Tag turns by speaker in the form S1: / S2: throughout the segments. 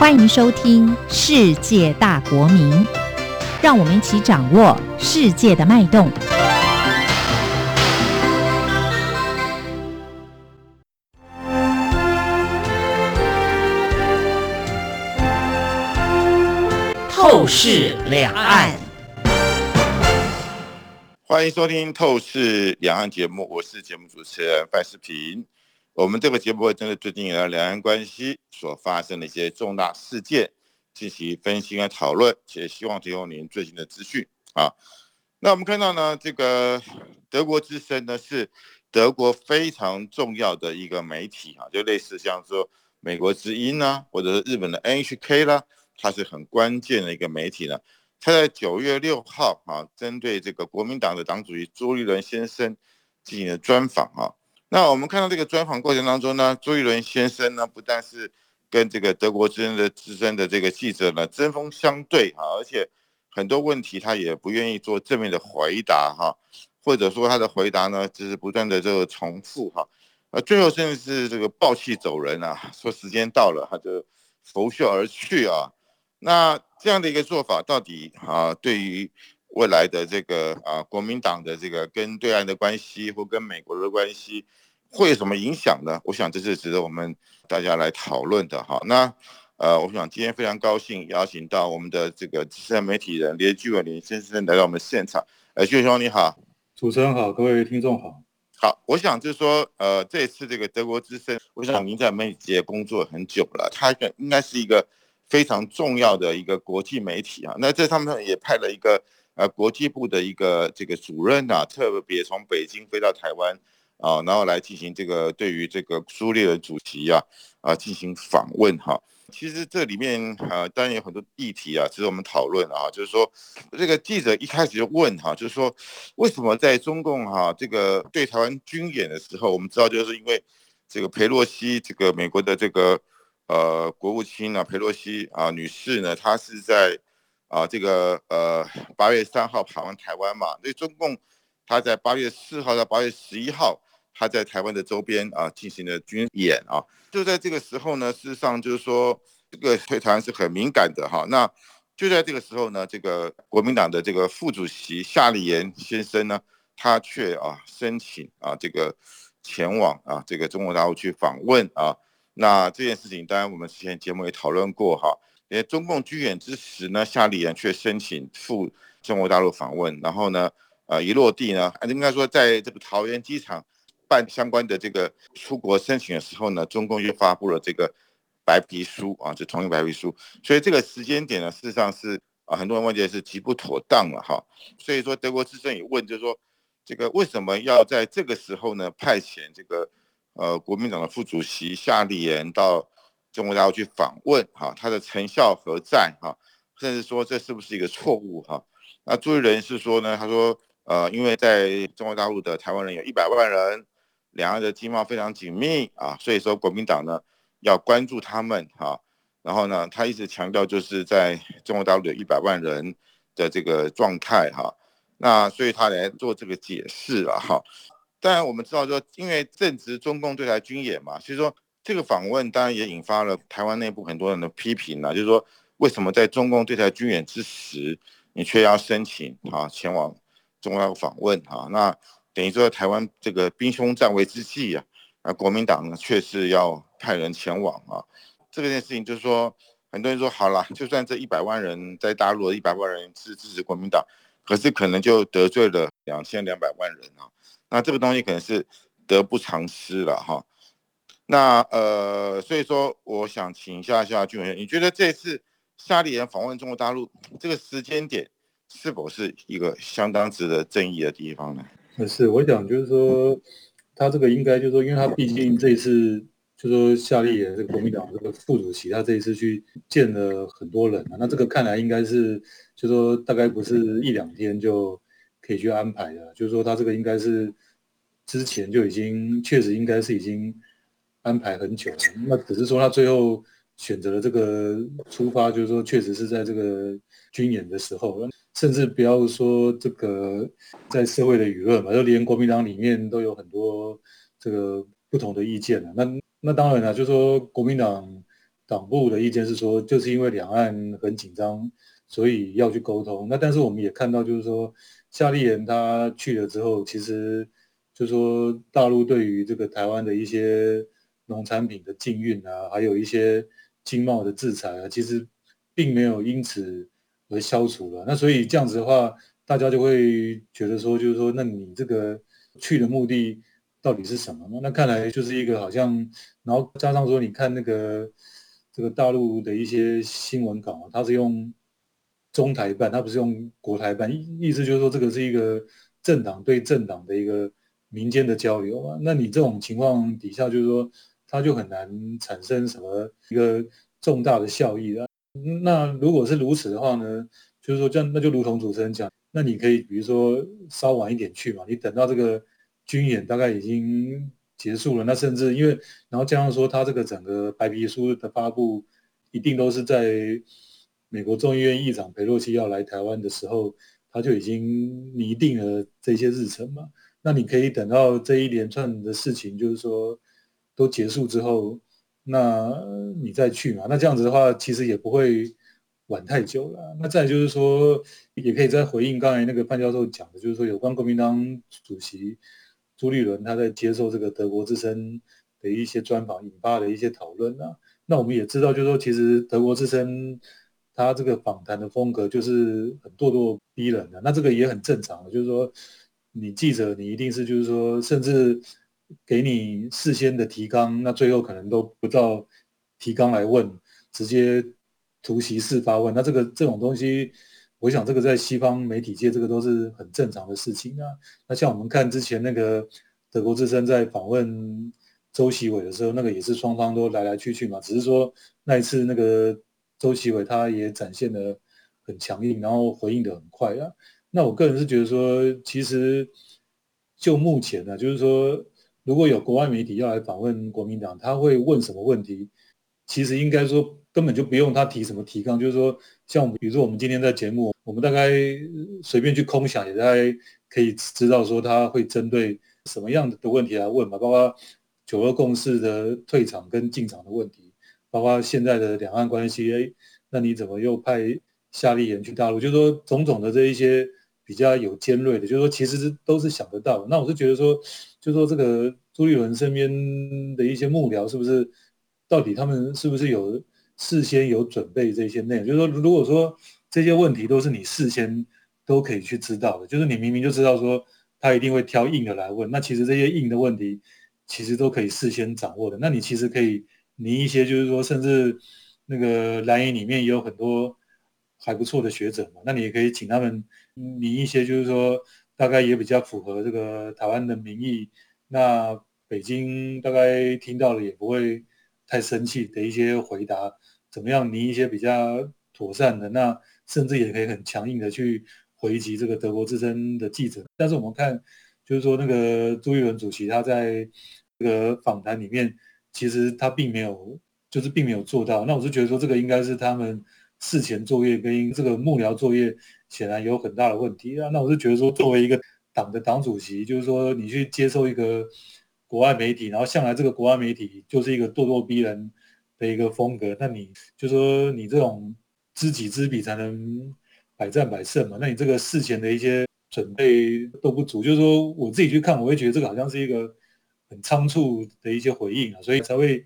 S1: 欢迎收听《世界大国民》，让我们一起掌握世界的脉动。透视两岸，
S2: 欢迎收听《透视两岸》节目，我是节目主持人范世平。我们这个节目会针对最近以来两岸关系所发生的一些重大事件进行分析和讨论，且希望提供您最新的资讯啊。那我们看到呢，这个德国之声呢是德国非常重要的一个媒体啊，就类似像说美国之音呢，或者是日本的 NHK 啦，它是很关键的一个媒体呢。它在九月六号啊，针对这个国民党的党主席朱立伦先生进行了专访啊。那我们看到这个专访过程当中呢，朱一伦先生呢，不但是跟这个德国之声的资深的这个记者呢针锋相对啊，而且很多问题他也不愿意做正面的回答哈，或者说他的回答呢，只是不断的这个重复哈，呃，最后甚至是这个暴气走人啊，说时间到了他就拂袖而去啊。那这样的一个做法，到底啊，对于未来的这个啊国民党的这个跟对岸的关系，或跟美国的关系？会有什么影响呢？我想这是值得我们大家来讨论的哈。那呃，我想今天非常高兴邀请到我们的这个资深媒体人连巨文连先生来到我们现场。呃，巨文兄你好，
S3: 主持人好，各位听众好。
S2: 好，我想就是说，呃，这次这个德国之声，我想您在媒体界工作很久了，它应该是一个非常重要的一个国际媒体啊。那这上面也派了一个呃国际部的一个这个主任啊，特别从北京飞到台湾。啊，然后来进行这个对于这个苏列的主席啊啊进行访问哈。其实这里面啊当然有很多议题啊，值得我们讨论啊。就是说，这个记者一开始就问哈，就是说为什么在中共哈这个对台湾军演的时候，我们知道就是因为这个佩洛西这个美国的这个呃国务卿啊佩洛西啊女士呢，她是在啊这个呃八月三号访问台湾嘛，所以中共她在八月四号到八月十一号。他在台湾的周边啊进行了军演啊，就在这个时候呢，事实上就是说这个对台湾是很敏感的哈。那就在这个时候呢，这个国民党的这个副主席夏立言先生呢，他却啊申请啊这个前往啊这个中国大陆去访问啊。那这件事情当然我们之前节目也讨论过哈，因为中共军演之时呢，夏立言却申请赴中国大陆访问，然后呢，呃一落地呢，应该说在这个桃园机场。办相关的这个出国申请的时候呢，中共又发布了这个白皮书啊，就同一白皮书，所以这个时间点呢，事实上是啊，很多人问题是极不妥当了哈。所以说德国之声也问，就是说这个为什么要在这个时候呢派遣这个呃国民党的副主席夏立言到中国大陆去访问哈，他的成效何在哈？甚至说这是不是一个错误哈？那朱立人是说呢，他说呃，因为在中国大陆的台湾人有一百万人。两岸的经贸非常紧密啊，所以说国民党呢要关注他们哈，然后呢他一直强调就是在中国大陆有一百万人的这个状态哈，那所以他来做这个解释了哈。当然我们知道说，因为正值中共对台军演嘛，所以说这个访问当然也引发了台湾内部很多人的批评啊，就是说为什么在中共对台军演之时，你却要申请啊前往中国大陆访问啊？那等于说台湾这个兵凶战危之际啊，啊，国民党呢却是要派人前往啊，这件事情就是说，很多人说好了，就算这一百万人在大陆的一百万人是支持国民党，可是可能就得罪了两千两百万人啊，那这个东西可能是得不偿失了哈。那呃，所以说我想请一下下俊文，你觉得这次夏立言访问中国大陆这个时间点，是否是一个相当值得争议的地方呢？
S3: 是，我想就是说，他这个应该就是说，因为他毕竟这一次就是说夏立言这个国民党这个副主席，他这一次去见了很多人啊，那这个看来应该是就是说大概不是一两天就可以去安排的，就是说他这个应该是之前就已经确实应该是已经安排很久了，那只是说他最后选择了这个出发，就是说确实是在这个军演的时候。甚至不要说这个在社会的舆论嘛，就连国民党里面都有很多这个不同的意见了。那那当然了，就说国民党党部的意见是说，就是因为两岸很紧张，所以要去沟通。那但是我们也看到，就是说夏立言他去了之后，其实就说大陆对于这个台湾的一些农产品的禁运啊，还有一些经贸的制裁啊，其实并没有因此而消除了。那所以这样子的话，大家就会觉得说，就是说，那你这个去的目的。到底是什么？那看来就是一个好像，然后加上说，你看那个这个大陆的一些新闻稿，它是用中台办，它不是用国台办，意思就是说这个是一个政党对政党的一个民间的交流啊。那你这种情况底下，就是说它就很难产生什么一个重大的效益了。那如果是如此的话呢，就是说这样，那就如同主持人讲，那你可以比如说稍晚一点去嘛，你等到这个。军演大概已经结束了，那甚至因为，然后加上说，他这个整个白皮书的发布，一定都是在美国众议院议长佩洛西要来台湾的时候，他就已经拟定了这些日程嘛。那你可以等到这一连串的事情，就是说都结束之后，那你再去嘛。那这样子的话，其实也不会晚太久了。那再就是说，也可以再回应刚才那个范教授讲的，就是说有关国民党主席。朱立伦他在接受这个德国之声的一些专访引发的一些讨论啊，那我们也知道，就是说其实德国之声他这个访谈的风格就是很咄咄逼人的，那这个也很正常的，就是说你记者你一定是就是说甚至给你事先的提纲，那最后可能都不到提纲来问，直接突袭式发问，那这个这种东西。我想这个在西方媒体界，这个都是很正常的事情啊。那像我们看之前那个德国之声在访问周习伟的时候，那个也是双方都来来去去嘛。只是说那一次那个周习伟他也展现的很强硬，然后回应的很快啊。那我个人是觉得说，其实就目前呢，就是说如果有国外媒体要来访问国民党，他会问什么问题？其实应该说。根本就不用他提什么提纲，就是说，像我们，比如说我们今天在节目，我们大概随便去空想，也大概可以知道说他会针对什么样的的问题来问嘛，包括九二共识的退场跟进场的问题，包括现在的两岸关系，哎，那你怎么又派夏立言去大陆？就是说种种的这一些比较有尖锐的，就是说其实都是想得到。那我是觉得说，就是说这个朱立伦身边的一些幕僚是不是，到底他们是不是有？事先有准备这些内容，就是说，如果说这些问题都是你事先都可以去知道的，就是你明明就知道说他一定会挑硬的来问，那其实这些硬的问题其实都可以事先掌握的。那你其实可以拟一些，就是说，甚至那个蓝营里面也有很多还不错的学者嘛，那你也可以请他们拟一些，就是说大概也比较符合这个台湾的民意，那北京大概听到了也不会太生气的一些回答。怎么样拟一些比较妥善的？那甚至也可以很强硬的去回击这个德国之声的记者。但是我们看，就是说那个朱一伦主席他在这个访谈里面，其实他并没有，就是并没有做到。那我是觉得说，这个应该是他们事前作业跟这个幕僚作业显然有很大的问题啊。那我是觉得说，作为一个党的党主席，就是说你去接受一个国外媒体，然后向来这个国外媒体就是一个咄咄逼人。的一个风格，那你就说你这种知己知彼才能百战百胜嘛？那你这个事前的一些准备都不足，就是说我自己去看，我会觉得这个好像是一个很仓促的一些回应啊，所以才会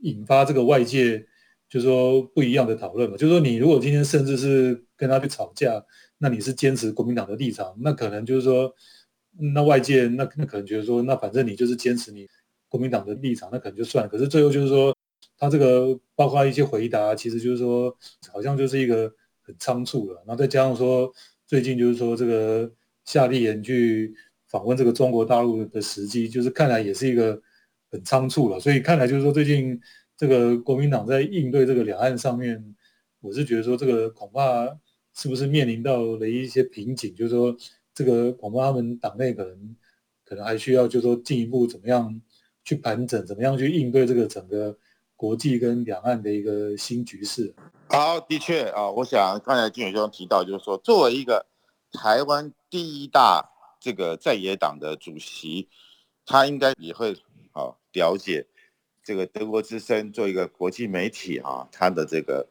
S3: 引发这个外界就是说不一样的讨论嘛。就是说你如果今天甚至是跟他去吵架，那你是坚持国民党的立场，那可能就是说那外界那那可能觉得说那反正你就是坚持你国民党的立场，那可能就算了。可是最后就是说。他这个包括一些回答，其实就是说，好像就是一个很仓促了。然后再加上说，最近就是说这个夏立言去访问这个中国大陆的时机，就是看来也是一个很仓促了。所以看来就是说，最近这个国民党在应对这个两岸上面，我是觉得说这个恐怕是不是面临到了一些瓶颈，就是说这个恐怕他们党内可能可能还需要就是说进一步怎么样去盘整，怎么样去应对这个整个。国际跟两岸的一个新局势。
S2: 好，的确啊，我想刚才金远兄提到，就是说，作为一个台湾第一大这个在野党的主席，他应该也会啊了解这个德国之声做一个国际媒体啊，他的这个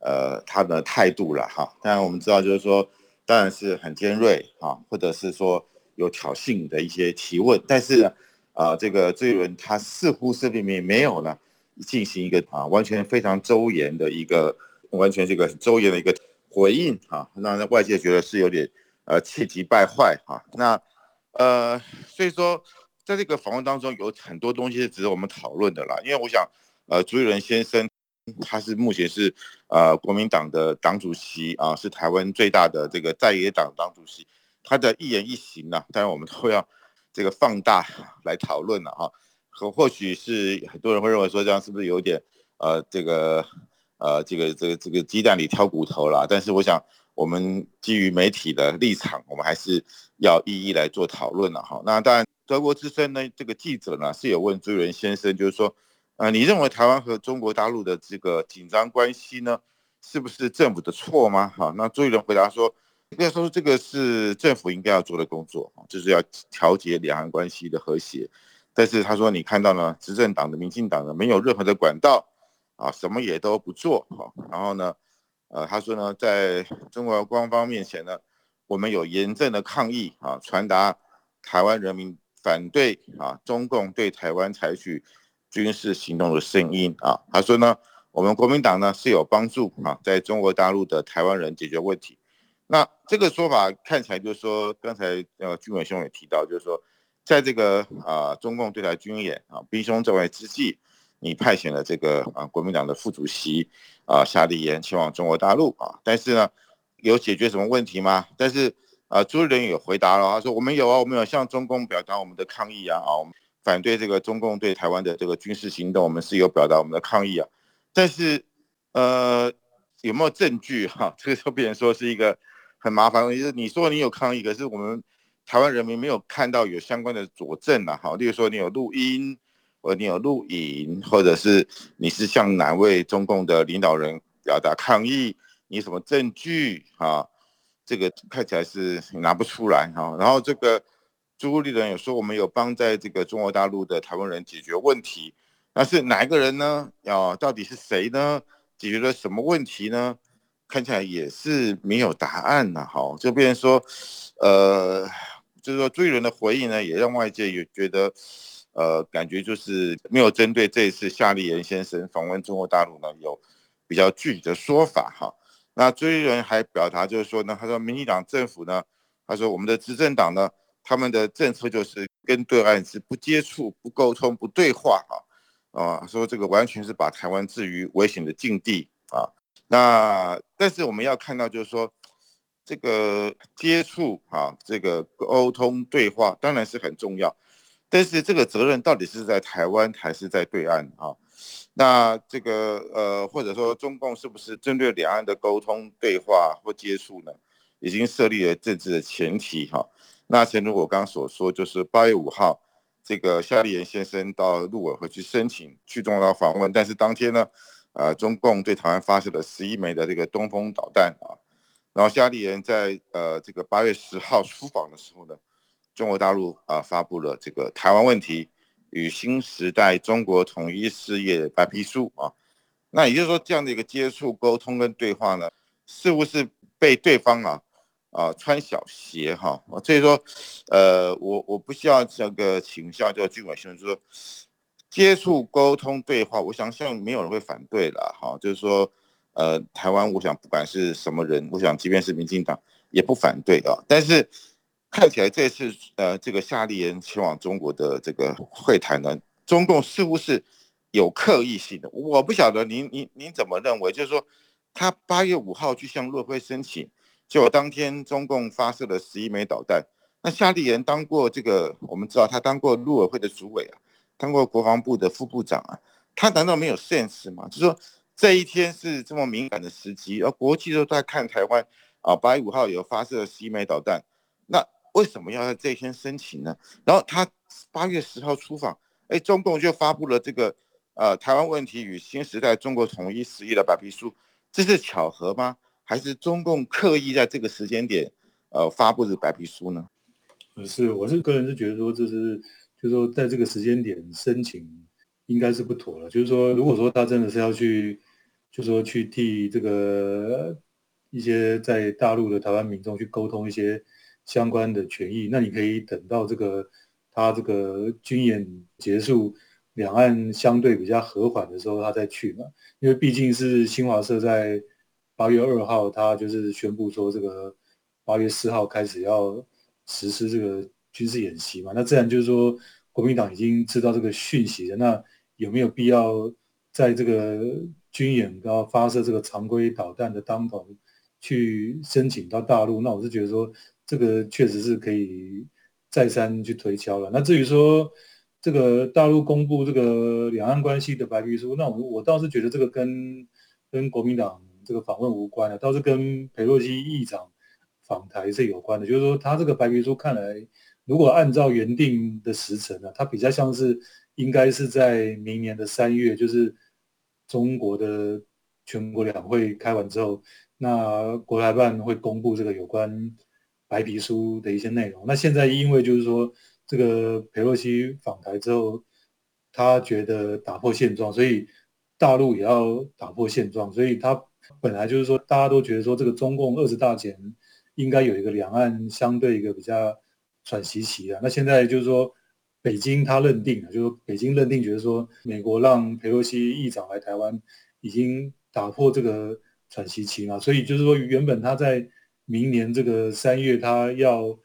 S2: 呃他的态度了哈。当然我们知道就是说，当然是很尖锐啊，或者是说有挑衅的一些提问，但是呢啊，这个这一轮他似乎是里面没有呢进行一个啊完全非常周延的一个完全这个周延的一个回应啊，让外界觉得是有点呃气急败坏哈。那呃所以说。在这个访问当中，有很多东西是值得我们讨论的啦。因为我想，呃，朱立伦先生他是目前是呃国民党的党主席啊，是台湾最大的这个在野党党主席，他的一言一行呢，当然我们都要这个放大来讨论了哈。和或许是很多人会认为说这样是不是有点呃这个呃这个这个这个鸡蛋里挑骨头啦？但是我想，我们基于媒体的立场，我们还是要一一来做讨论了哈。那当然。德国之声呢，这个记者呢是有问朱元先生，就是说，呃，你认为台湾和中国大陆的这个紧张关系呢，是不是政府的错吗？哈，那朱元回答说，应该说这个是政府应该要做的工作，就是要调节两岸关系的和谐。但是他说，你看到呢，执政党的民进党呢，没有任何的管道，啊，什么也都不做，哈。然后呢，呃，他说呢，在中国官方面前呢，我们有严正的抗议，啊，传达台湾人民。反对啊，中共对台湾采取军事行动的声音啊，他说呢，我们国民党呢是有帮助啊，在中国大陆的台湾人解决问题。那这个说法看起来就是说，刚才呃军委兄也提到，就是说，在这个啊中共对台军演啊兵凶战危之际，你派遣了这个啊国民党的副主席啊夏立言前往中国大陆啊，但是呢，有解决什么问题吗？但是。啊，朱立伦也回答了，他说：“我们有啊，我们有向中共表达我们的抗议啊，啊，我们反对这个中共对台湾的这个军事行动，我们是有表达我们的抗议啊。但是，呃，有没有证据哈？这个就变成说是一个很麻烦问题。是你说你有抗议，可是我们台湾人民没有看到有相关的佐证啊，哈，例如说你有录音，或你有录影，或者是你是向哪位中共的领导人表达抗议，你什么证据啊？”这个看起来是拿不出来哈，然后这个朱立伦有说我们有帮在这个中国大陆的台湾人解决问题，那是哪一个人呢？要到底是谁呢？解决了什么问题呢？看起来也是没有答案呐。哈，就变成说，呃，就是说朱立伦的回应呢，也让外界也觉得，呃，感觉就是没有针对这一次夏立言先生访问中国大陆呢，有比较具体的说法哈。那朱立伦还表达就是说呢，他说民进党政府呢，他说我们的执政党呢，他们的政策就是跟对岸是不接触、不沟通、不对话啊，啊，说这个完全是把台湾置于危险的境地啊。那但是我们要看到就是说，这个接触啊，这个沟通对话当然是很重要，但是这个责任到底是在台湾还是在对岸啊？那这个呃，或者说中共是不是针对两岸的沟通对话或接触呢，已经设立了政治的前提哈？那正如我刚刚所说，就是八月五号，这个夏立言先生到陆委会去申请去中国访问，但是当天呢，呃，中共对台湾发射了十一枚的这个东风导弹啊，然后夏立言在呃这个八月十号出访的时候呢，中国大陆啊发布了这个台湾问题。与新时代中国统一事业白皮书啊，那也就是说，这样的一个接触、沟通跟对话呢，似乎是被对方啊啊穿小鞋哈。所以说，呃，我我不需要这个请教叫军委先生说，接触、沟通、对话，我想像没有人会反对了哈。就是说，呃，台湾，我想不管是什么人，我想即便是民进党也不反对啊，但是。看起来这次呃，这个夏立言前往中国的这个会谈呢，中共似乎是有刻意性的。我不晓得您您您怎么认为？就是说，他八月五号去向陆会申请，就当天中共发射了十一枚导弹。那夏立言当过这个，我们知道他当过陆委会的主委啊，当过国防部的副部长啊，他难道没有 sense 吗？就是说这一天是这么敏感的时机，而国际都在看台湾啊，八月五号有发射了十一枚导弹，那。为什么要在这一天申请呢？然后他八月十号出访，哎，中共就发布了这个呃台湾问题与新时代中国统一十一的白皮书，这是巧合吗？还是中共刻意在这个时间点呃发布的白皮书呢？
S3: 是，我是个人是觉得说这是，就是说在这个时间点申请应该是不妥了。就是说，如果说他真的是要去，就说去替这个一些在大陆的台湾民众去沟通一些相关的权益，那你可以等到这个他这个军演结束，两岸相对比较和缓的时候，他再去嘛。因为毕竟是新华社在八月二号，他就是宣布说这个八月四号开始要实施这个军事演习嘛。那自然就是说，国民党已经知道这个讯息了。那有没有必要在这个军演然后发射这个常规导弹的当头去申请到大陆？那我是觉得说，这个确实是可以再三去推敲了。那至于说这个大陆公布这个两岸关系的白皮书，那我我倒是觉得这个跟跟国民党这个访问无关的，倒是跟佩洛西议长访台是有关的。就是说，他这个白皮书看来，如果按照原定的时程呢，它比较像是。应该是在明年的三月，就是中国的全国两会开完之后，那国台办会公布这个有关白皮书的一些内容。那现在因为就是说这个佩洛西访台之后，他觉得打破现状，所以大陆也要打破现状，所以他本来就是说大家都觉得说这个中共二十大前应该有一个两岸相对一个比较喘息期啊。那现在就是说。北京他认定了，就是北京认定，觉得说美国让佩洛西议长来台湾，已经打破这个喘息期嘛，所以就是说原本他在明年这个三月，他要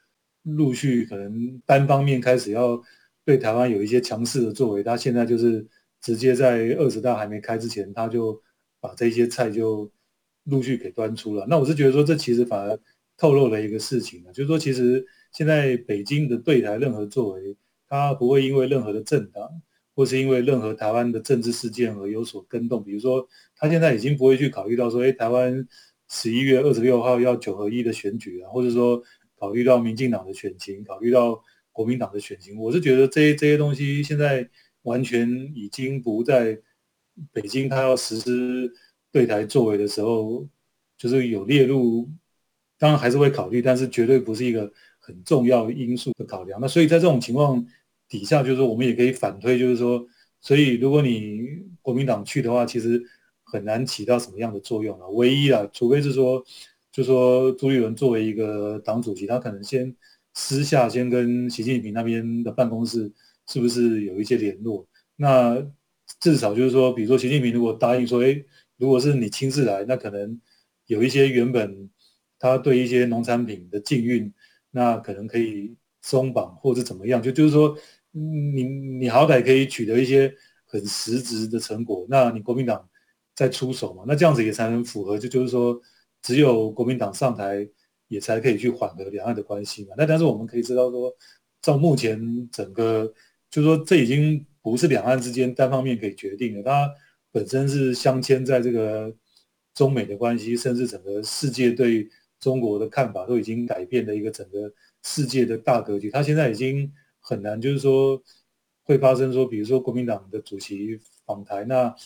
S3: 陆续可能单方面开始要对台湾有一些强势的作为，他现在就是直接在二十大还没开之前，他就把这些菜就陆续给端出了。那我是觉得说，这其实反而透露了一个事情啊，就是说其实现在北京的对台任何作为。他不会因为任何的政党，或是因为任何台湾的政治事件而有所跟动。比如说，他现在已经不会去考虑到说，哎，台湾十一月二十六号要九合一的选举啊，或者说考虑到民进党的选情，考虑到国民党的选情。我是觉得这些这些东西现在完全已经不在北京，他要实施对台作为的时候，就是有列入，当然还是会考虑，但是绝对不是一个很重要因素的考量。那所以在这种情况。底下就是说，我们也可以反推，就是说，所以如果你国民党去的话，其实很难起到什么样的作用啊。唯一啊，除非是说，就说朱立伦作为一个党主席，他可能先私下先跟习近平那边的办公室是不是有一些联络？那至少就是说，比如说习近平如果答应说，哎，如果是你亲自来，那可能有一些原本他对一些农产品的禁运，那可能可以松绑或者怎么样，就就是说。你你好歹可以取得一些很实质的成果，那你国民党再出手嘛？那这样子也才能符合，就就是说，只有国民党上台，也才可以去缓和两岸的关系嘛。那但是我们可以知道说，照目前整个，就是说这已经不是两岸之间单方面可以决定的，它本身是镶嵌在这个中美的关系，甚至整个世界对中国的看法都已经改变的一个整个世界的大格局。它现在已经。很难，就是说会发生说，比如说国民党的主席访台，那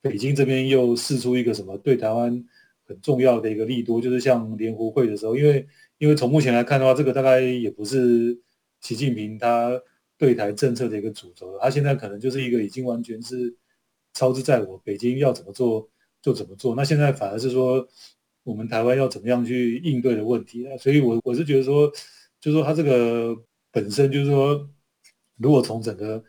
S3: 北京这边又试出一个什么对台湾很重要的一个利多，就是像联湖会的时候，因为因为从目前来看的话，这个大概也不是习近平他对台政策的一个主轴，他现在可能就是一个已经完全是操之在我，北京要怎么做就怎么做，那现在反而是说我们台湾要怎么样去应对的问题了，所以我我是觉得说，就是说他这个。本身就是说，如果从整个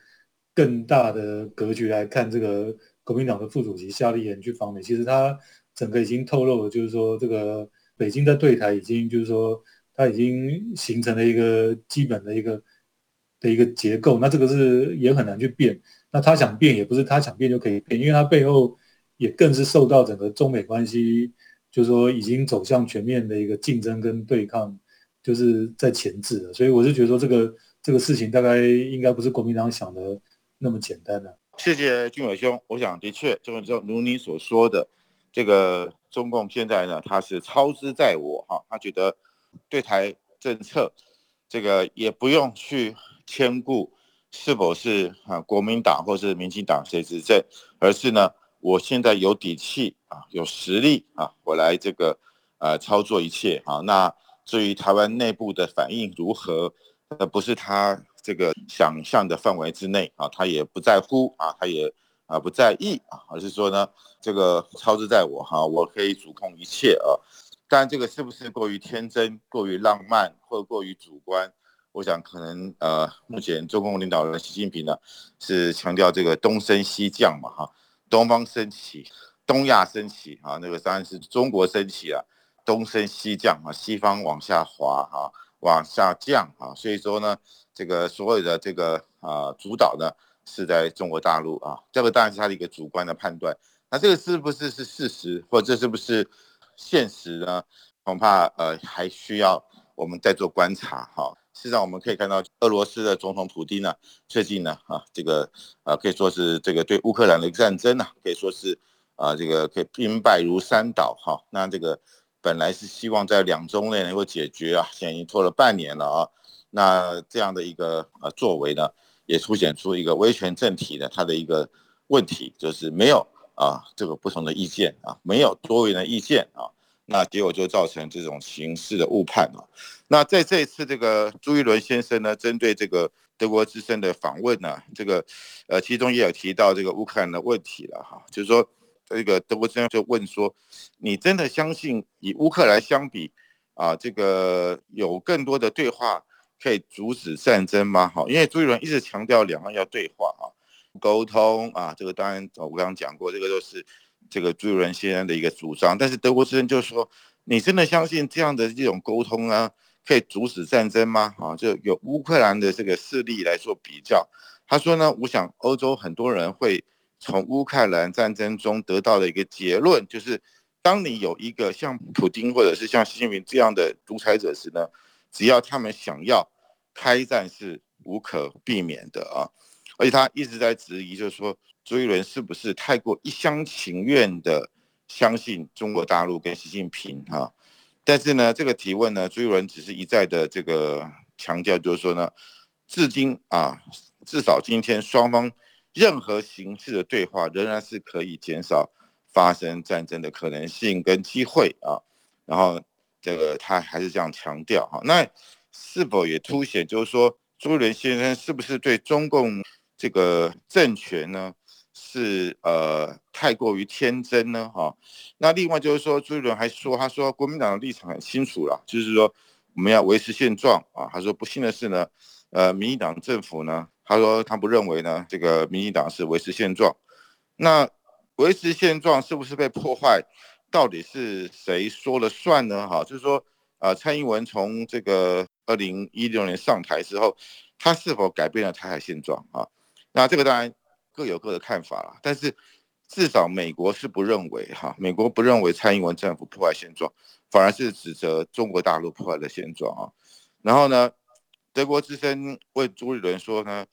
S3: 更大的格局来看，这个国民党的副主席夏立言去访美，其实他整个已经透露了，就是说这个北京在对台已经就是说，他已经形成了一个基本的一个的一个结构，那这个是也很难去变。那他想变也不是他想变就可以变，因为他背后也更是受到整个中美关系，就是说已经走向全面的一个竞争跟对抗。就是在前置的，所以我是觉得说这个这个事情大概应该不是国民党想的那么简单的。
S2: 谢谢俊伟兄，我想的确就是如你所说的，这个中共现在呢，他是操之在我哈，他觉得对台政策这个也不用去兼顾是否是啊国民党或是民进党谁执政，而是呢我现在有底气啊有实力啊，我来这个呃操作一切啊那。至于台湾内部的反应如何，呃，不是他这个想象的范围之内啊，他也不在乎啊，他也啊不在意啊，而是说呢，这个操之在我哈，我可以主控一切啊。但这个是不是过于天真、过于浪漫或过于主观？我想可能呃，目前中共领导人习近平呢是强调这个东升西降嘛哈，东方升起，东亚升起啊，那个当然是中国升起了，东升西降啊，西方往下滑哈，往下降啊，所以说呢。这个所有的这个啊主导呢是在中国大陆啊，这个当然是他的一个主观的判断。那这个是不是是事实，或者是不是现实呢？恐怕呃还需要我们再做观察哈。事实上我们可以看到，俄罗斯的总统普京呢，最近呢啊这个啊可以说是这个对乌克兰的战争呢，可以说是啊这个可以兵败如山倒哈。那这个本来是希望在两周内能够解决啊，现在已经拖了半年了啊。那这样的一个呃作为呢，也凸显出一个威权政体的它的一个问题，就是没有啊这个不同的意见啊，没有多元的意见啊，那结果就造成这种形式的误判啊。那在这一次这个朱一伦先生呢，针对这个德国之声的访问呢，这个呃其中也有提到这个乌克兰的问题了哈，就是说这个德国之声就问说，你真的相信以乌克兰相比啊，这个有更多的对话？可以阻止战争吗？哈，因为朱一伦一直强调两岸要对话啊，沟通啊，这个当然我刚刚讲过，这个都是这个朱一伦先生的一个主张。但是德国之声就说，你真的相信这样的这种沟通啊，可以阻止战争吗？啊，就有乌克兰的这个势力来做比较，他说呢，我想欧洲很多人会从乌克兰战争中得到的一个结论，就是当你有一个像普京或者是像习近平这样的独裁者时呢，只要他们想要。开战是无可避免的啊，而且他一直在质疑，就是说朱一伦是不是太过一厢情愿的相信中国大陆跟习近平啊？但是呢，这个提问呢，朱一伦只是一再的这个强调，就是说呢，至今啊，至少今天双方任何形式的对话仍然是可以减少发生战争的可能性跟机会啊。然后这个他还是这样强调哈，那。是否也凸显，就是说朱一伦先生是不是对中共这个政权呢，是呃太过于天真呢？哈，那另外就是说朱一伦还说，他说国民党的立场很清楚了，就是说我们要维持现状啊。他说不幸的是呢，呃，民进党政府呢，他说他不认为呢，这个民进党是维持现状。那维持现状是不是被破坏？到底是谁说了算呢？哈，就是说呃，蔡英文从这个。二零一六年上台之后，他是否改变了台海现状啊？那这个当然各有各的看法了。但是至少美国是不认为哈，美国不认为蔡英文政府破坏现状，反而是指责中国大陆破坏了现状啊。然后呢，德国之声问朱立伦说呢，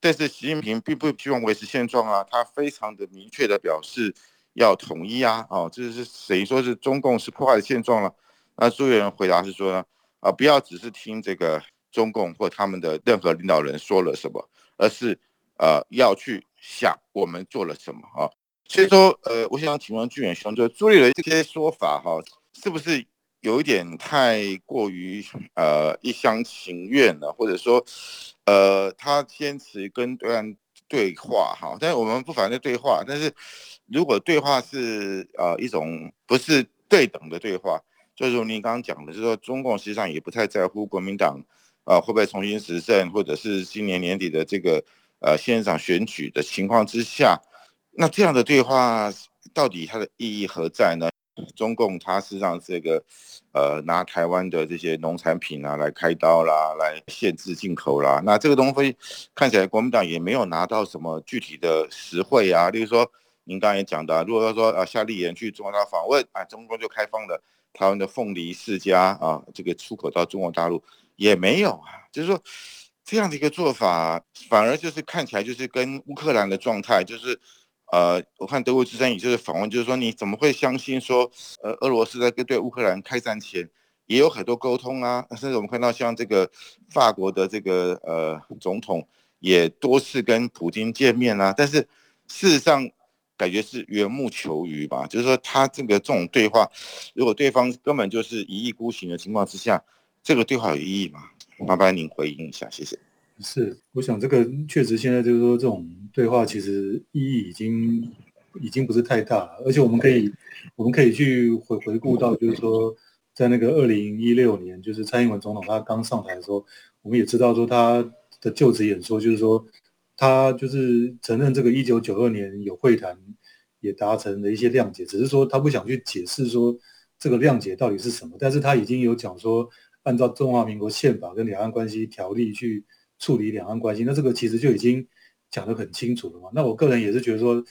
S2: 但是习近平并不希望维持现状啊，他非常的明确的表示要统一啊，哦，这是谁说是中共是破坏了现状了？那朱立伦回答是说呢？啊，不要只是听这个中共或他们的任何领导人说了什么，而是呃要去想我们做了什么啊。所以说，呃，我想请问巨远兄，就朱立伦这些说法哈，是不是有一点太过于呃一厢情愿了？或者说，呃，他坚持跟对岸对话哈，但是我们不反对对话，但是如果对话是呃一种不是对等的对话。就如您刚刚讲的，就是说中共实际上也不太在乎国民党，啊会不会重新执政，或者是今年年底的这个呃县长选举的情况之下，那这样的对话到底它的意义何在呢？中共它是让这个呃拿台湾的这些农产品啊来开刀啦，来限制进口啦，那这个东西看起来国民党也没有拿到什么具体的实惠啊。例如说您刚才也讲的，如果要说啊夏立言去中国大陆访问，啊中共就开放了。台湾的凤梨世家啊，这个出口到中国大陆也没有啊，就是说这样的一个做法，反而就是看起来就是跟乌克兰的状态，就是呃，我看德国之声也就是访问，就是说你怎么会相信说，呃，俄罗斯在跟对乌克兰开战前也有很多沟通啊，甚至我们看到像这个法国的这个呃总统也多次跟普京见面啊，但是事实上。感觉是缘木求鱼吧，就是说他这个这种对话，如果对方根本就是一意孤行的情况之下，这个对话有意义吗？麻烦您回应一下，谢谢。
S3: 是，我想这个确实现在就是说这种对话其实意义已经已经不是太大了，而且我们可以我们可以去回回顾到就是说在那个二零一六年，就是蔡英文总统他刚上台的时候，我们也知道说他的就职演说就是说他就是承认这个一九九二年有会谈也达成了一些谅解，只是说他不想去解释说这个谅解到底是什么，但是他已经有讲说。按照中华民国宪法跟两岸关系条例去处理两岸关系，那这个其实就已经讲得很清楚了嘛。那我个人也是觉得说，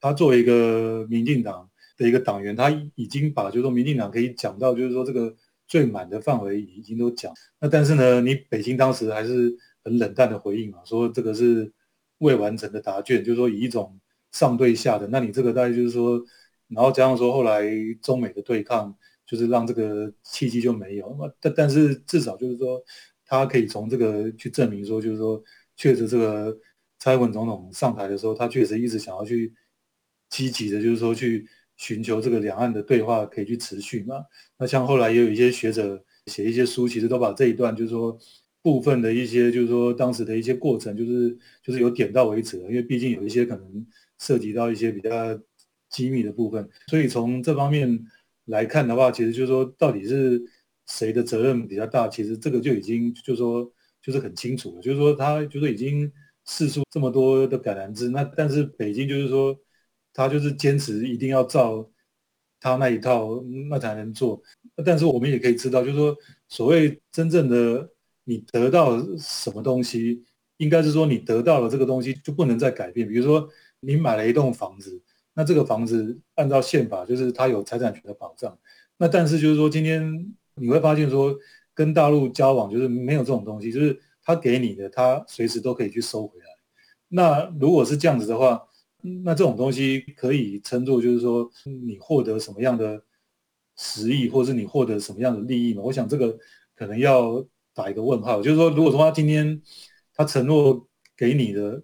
S3: 他作为一个民进党的一个党员，他已经把就是说民进党可以讲到就是说这个最满的范围已经都讲。那但是呢，你北京当时还是很冷淡的回应嘛，说这个是未完成的答卷，就是说以一种上对下的。那你这个大概就是说，然后加上说后来中美的对抗。就是让这个契机就没有，那么但但是至少就是说，他可以从这个去证明说，就是说，确实这个蔡英文总统上台的时候，他确实一直想要去积极的，就是说去寻求这个两岸的对话可以去持续嘛。那像后来也有一些学者写一些书，其实都把这一段就是说部分的一些就是说当时的一些过程，就是就是有点到为止了，因为毕竟有一些可能涉及到一些比较机密的部分，所以从这方面。来看的话，其实就是说，到底是谁的责任比较大？其实这个就已经就是说，就是很清楚了。就是说，他就是已经试出这么多的橄榄枝，那但是北京就是说，他就是坚持一定要照他那一套，那才能做。但是我们也可以知道，就是说，所谓真正的你得到什么东西，应该是说你得到了这个东西就不能再改变。比如说，你买了一栋房子。那这个房子按照宪法就是它有财产权的保障，那但是就是说今天你会发现说跟大陆交往就是没有这种东西，就是他给你的他随时都可以去收回来。那如果是这样子的话，那这种东西可以称作就是说你获得什么样的实益，或是你获得什么样的利益嘛？我想这个可能要打一个问号。就是说，如果说他今天他承诺给你的，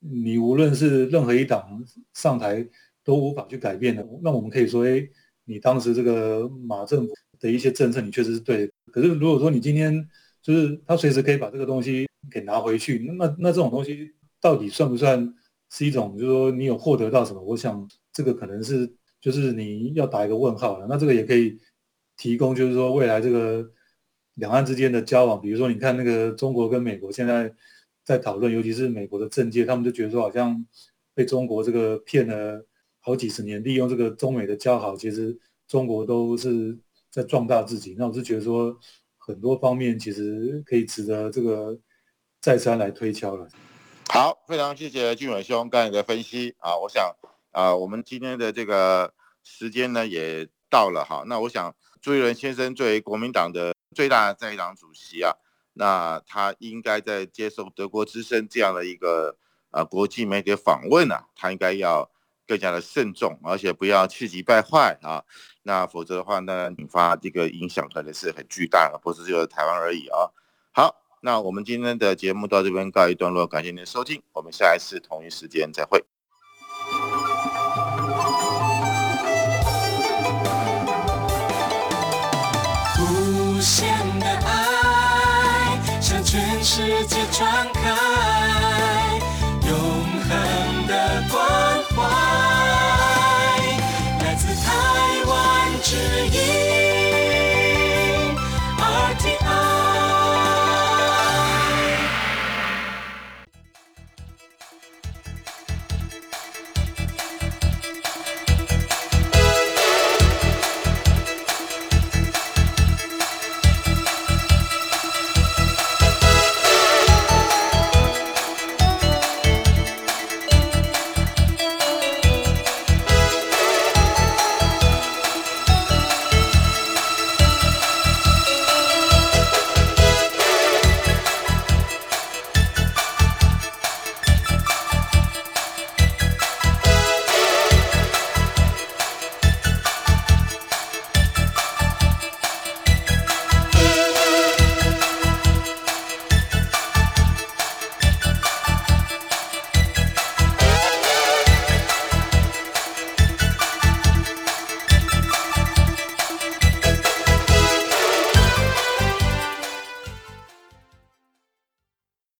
S3: 你无论是任何一党上台。都无法去改变的，那我们可以说，哎，你当时这个马政府的一些政策，你确实是对。可是如果说你今天就是他随时可以把这个东西给拿回去，那那这种东西到底算不算是一种，就是说你有获得到什么？我想这个可能是就是你要打一个问号了。那这个也可以提供，就是说未来这个两岸之间的交往，比如说你看那个中国跟美国现在在讨论，尤其是美国的政界，他们就觉得说好像被中国这个骗了。好几十年，利用这个中美的交好，其实中国都是在壮大自己。那我是觉得说，很多方面其实可以值得这个再三来推敲了。
S2: 好，非常谢谢俊伟兄刚才的分析啊！我想啊，我们今天的这个时间呢也到了哈。那我想朱一伦先生作为国民党的最大在党主席啊，那他应该在接受德国之声这样的一个啊国际媒体访问啊，他应该要。更加的慎重，而且不要气急败坏啊！那否则的话呢，引发这个影响可能是很巨大的，不是只有台湾而已啊。好，那我们今天的节目到这边告一段落，感谢您的收听，我们下一次同一时间再会。